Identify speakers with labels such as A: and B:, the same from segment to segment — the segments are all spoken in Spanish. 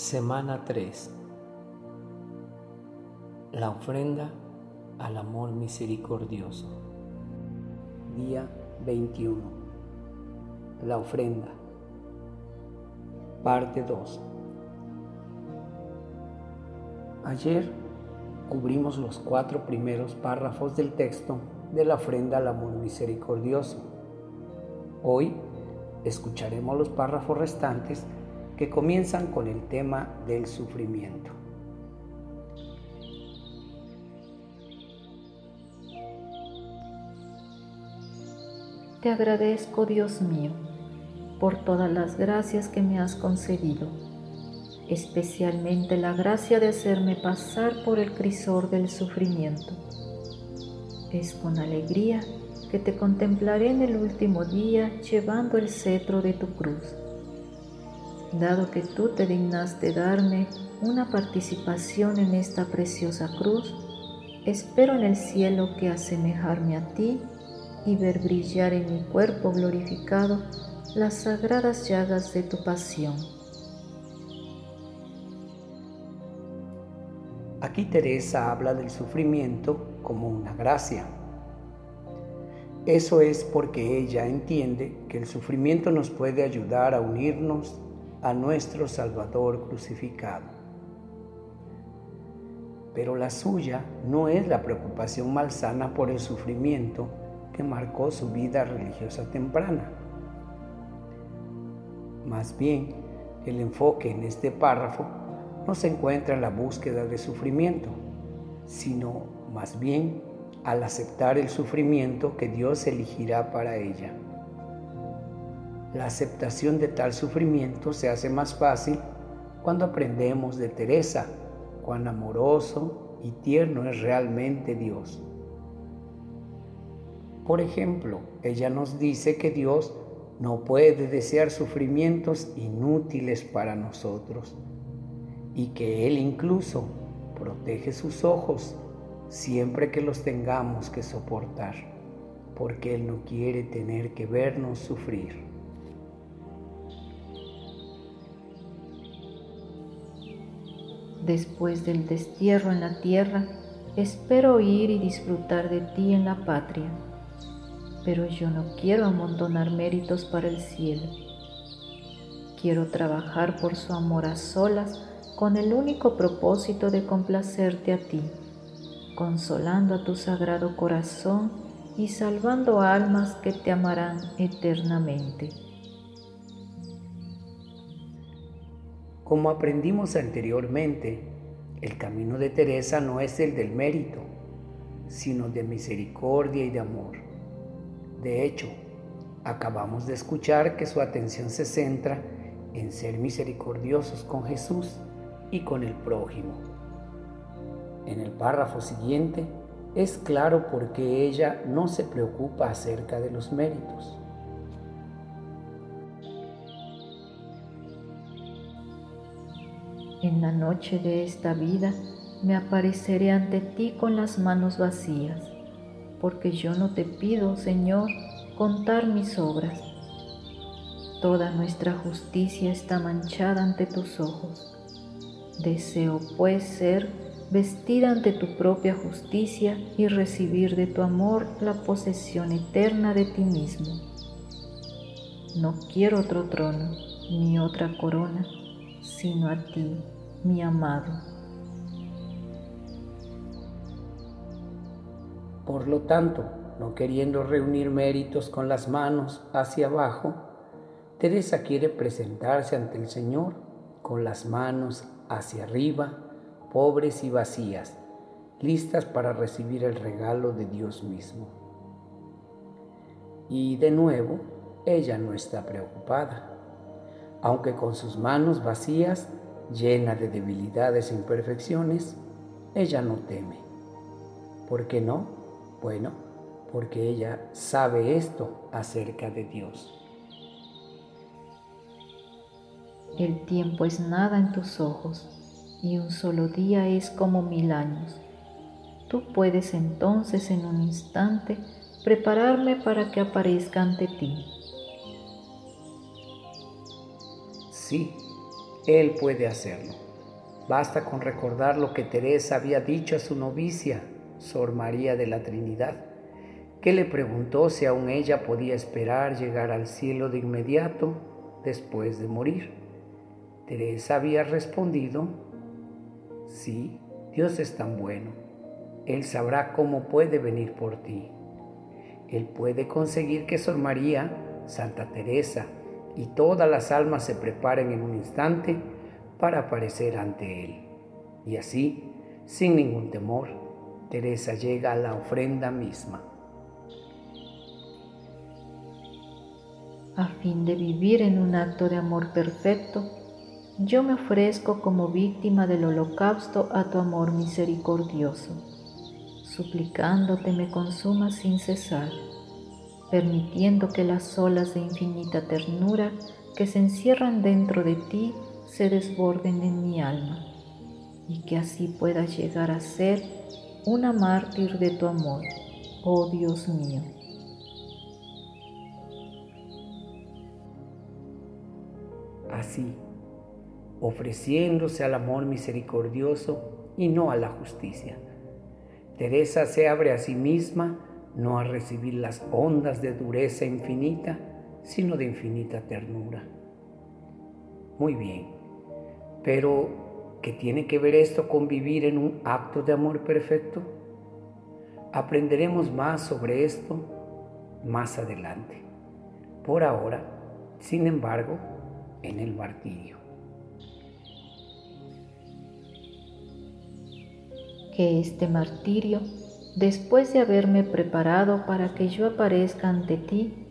A: Semana 3. La ofrenda al amor misericordioso. Día 21. La ofrenda. Parte 2. Ayer cubrimos los cuatro primeros párrafos del texto de la ofrenda al amor misericordioso. Hoy escucharemos los párrafos restantes que comienzan con el tema del sufrimiento.
B: Te agradezco, Dios mío, por todas las gracias que me has concedido, especialmente la gracia de hacerme pasar por el crisor del sufrimiento. Es con alegría que te contemplaré en el último día llevando el cetro de tu cruz dado que tú te dignaste darme una participación en esta preciosa cruz, espero en el cielo que asemejarme a ti y ver brillar en mi cuerpo glorificado las sagradas llagas de tu pasión.
A: Aquí Teresa habla del sufrimiento como una gracia. Eso es porque ella entiende que el sufrimiento nos puede ayudar a unirnos a nuestro Salvador crucificado. Pero la suya no es la preocupación malsana por el sufrimiento que marcó su vida religiosa temprana. Más bien, el enfoque en este párrafo no se encuentra en la búsqueda de sufrimiento, sino más bien al aceptar el sufrimiento que Dios elegirá para ella. La aceptación de tal sufrimiento se hace más fácil cuando aprendemos de Teresa cuán amoroso y tierno es realmente Dios. Por ejemplo, ella nos dice que Dios no puede desear sufrimientos inútiles para nosotros y que Él incluso protege sus ojos siempre que los tengamos que soportar, porque Él no quiere tener que vernos sufrir.
B: Después del destierro en la tierra, espero ir y disfrutar de ti en la patria. Pero yo no quiero amontonar méritos para el cielo. Quiero trabajar por su amor a solas con el único propósito de complacerte a ti, consolando a tu sagrado corazón y salvando almas que te amarán eternamente.
A: Como aprendimos anteriormente, el camino de Teresa no es el del mérito, sino de misericordia y de amor. De hecho, acabamos de escuchar que su atención se centra en ser misericordiosos con Jesús y con el prójimo. En el párrafo siguiente es claro por qué ella no se preocupa acerca de los méritos.
B: En la noche de esta vida me apareceré ante ti con las manos vacías, porque yo no te pido, Señor, contar mis obras. Toda nuestra justicia está manchada ante tus ojos. Deseo, pues, ser vestida ante tu propia justicia y recibir de tu amor la posesión eterna de ti mismo. No quiero otro trono ni otra corona sino a ti, mi amado.
A: Por lo tanto, no queriendo reunir méritos con las manos hacia abajo, Teresa quiere presentarse ante el Señor con las manos hacia arriba, pobres y vacías, listas para recibir el regalo de Dios mismo. Y de nuevo, ella no está preocupada aunque con sus manos vacías, llena de debilidades e imperfecciones, ella no teme. ¿Por qué no? Bueno, porque ella sabe esto acerca de Dios.
B: El tiempo es nada en tus ojos y un solo día es como mil años. Tú puedes entonces en un instante prepararme para que aparezca ante ti
A: Sí, Él puede hacerlo. Basta con recordar lo que Teresa había dicho a su novicia, Sor María de la Trinidad, que le preguntó si aún ella podía esperar llegar al cielo de inmediato después de morir. Teresa había respondido, sí, Dios es tan bueno, Él sabrá cómo puede venir por ti. Él puede conseguir que Sor María, Santa Teresa y todas las almas se preparen en un instante para aparecer ante Él. Y así, sin ningún temor, Teresa llega a la ofrenda misma.
B: A fin de vivir en un acto de amor perfecto, yo me ofrezco como víctima del holocausto a tu amor misericordioso, suplicándote me consumas sin cesar, permitiendo que las olas de infinita ternura que se encierran dentro de ti se desborden en mi alma y que así pueda llegar a ser una mártir de tu amor, oh Dios mío.
A: Así, ofreciéndose al amor misericordioso y no a la justicia. Teresa se abre a sí misma no a recibir las ondas de dureza infinita, sino de infinita ternura. Muy bien, pero ¿qué tiene que ver esto con vivir en un acto de amor perfecto? Aprenderemos más sobre esto más adelante. Por ahora, sin embargo, en el martirio.
B: Que este martirio, después de haberme preparado para que yo aparezca ante ti,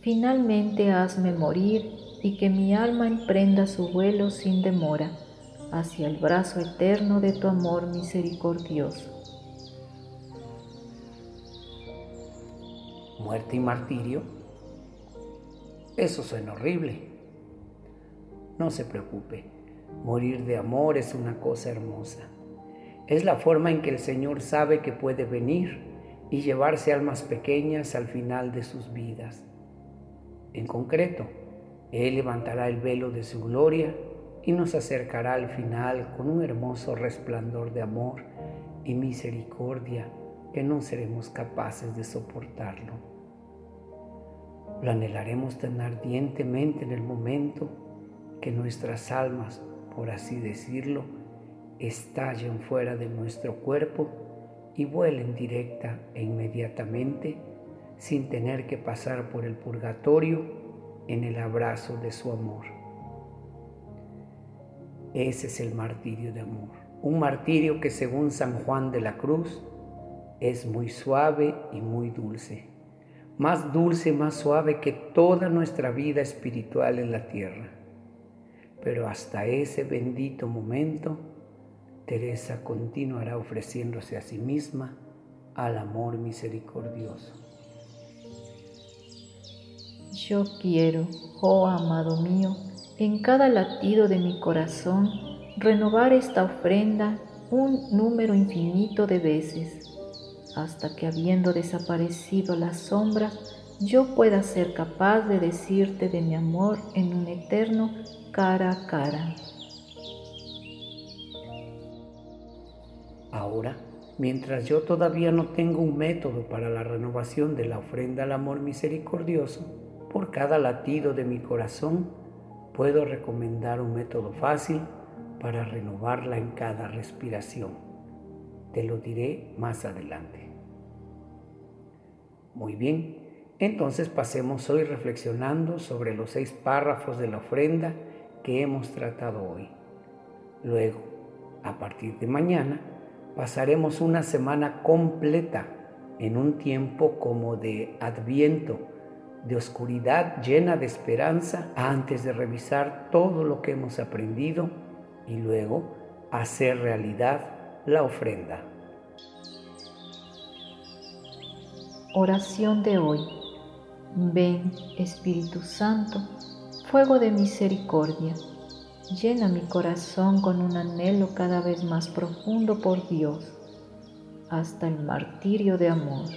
B: finalmente hazme morir y que mi alma emprenda su vuelo sin demora hacia el brazo eterno de tu amor misericordioso.
A: Muerte y martirio. Eso suena horrible. No se preocupe, morir de amor es una cosa hermosa. Es la forma en que el Señor sabe que puede venir y llevarse almas pequeñas al final de sus vidas. En concreto, Él levantará el velo de su gloria y nos acercará al final con un hermoso resplandor de amor y misericordia que no seremos capaces de soportarlo. Lo anhelaremos tan ardientemente en el momento que nuestras almas, por así decirlo, estallen fuera de nuestro cuerpo y vuelen directa e inmediatamente sin tener que pasar por el purgatorio en el abrazo de su amor. Ese es el martirio de amor, un martirio que según San Juan de la Cruz es muy suave y muy dulce, más dulce, más suave que toda nuestra vida espiritual en la tierra. Pero hasta ese bendito momento, Teresa continuará ofreciéndose a sí misma al amor misericordioso.
B: Yo quiero, oh amado mío, en cada latido de mi corazón, renovar esta ofrenda un número infinito de veces, hasta que habiendo desaparecido la sombra, yo pueda ser capaz de decirte de mi amor en un eterno cara a cara.
A: Ahora, mientras yo todavía no tengo un método para la renovación de la ofrenda al amor misericordioso, por cada latido de mi corazón puedo recomendar un método fácil para renovarla en cada respiración. Te lo diré más adelante. Muy bien, entonces pasemos hoy reflexionando sobre los seis párrafos de la ofrenda que hemos tratado hoy. Luego, a partir de mañana, pasaremos una semana completa en un tiempo como de adviento, de oscuridad llena de esperanza, antes de revisar todo lo que hemos aprendido y luego hacer realidad la ofrenda.
B: Oración de hoy. Ven, Espíritu Santo, fuego de misericordia, llena mi corazón con un anhelo cada vez más profundo por Dios, hasta el martirio de amor.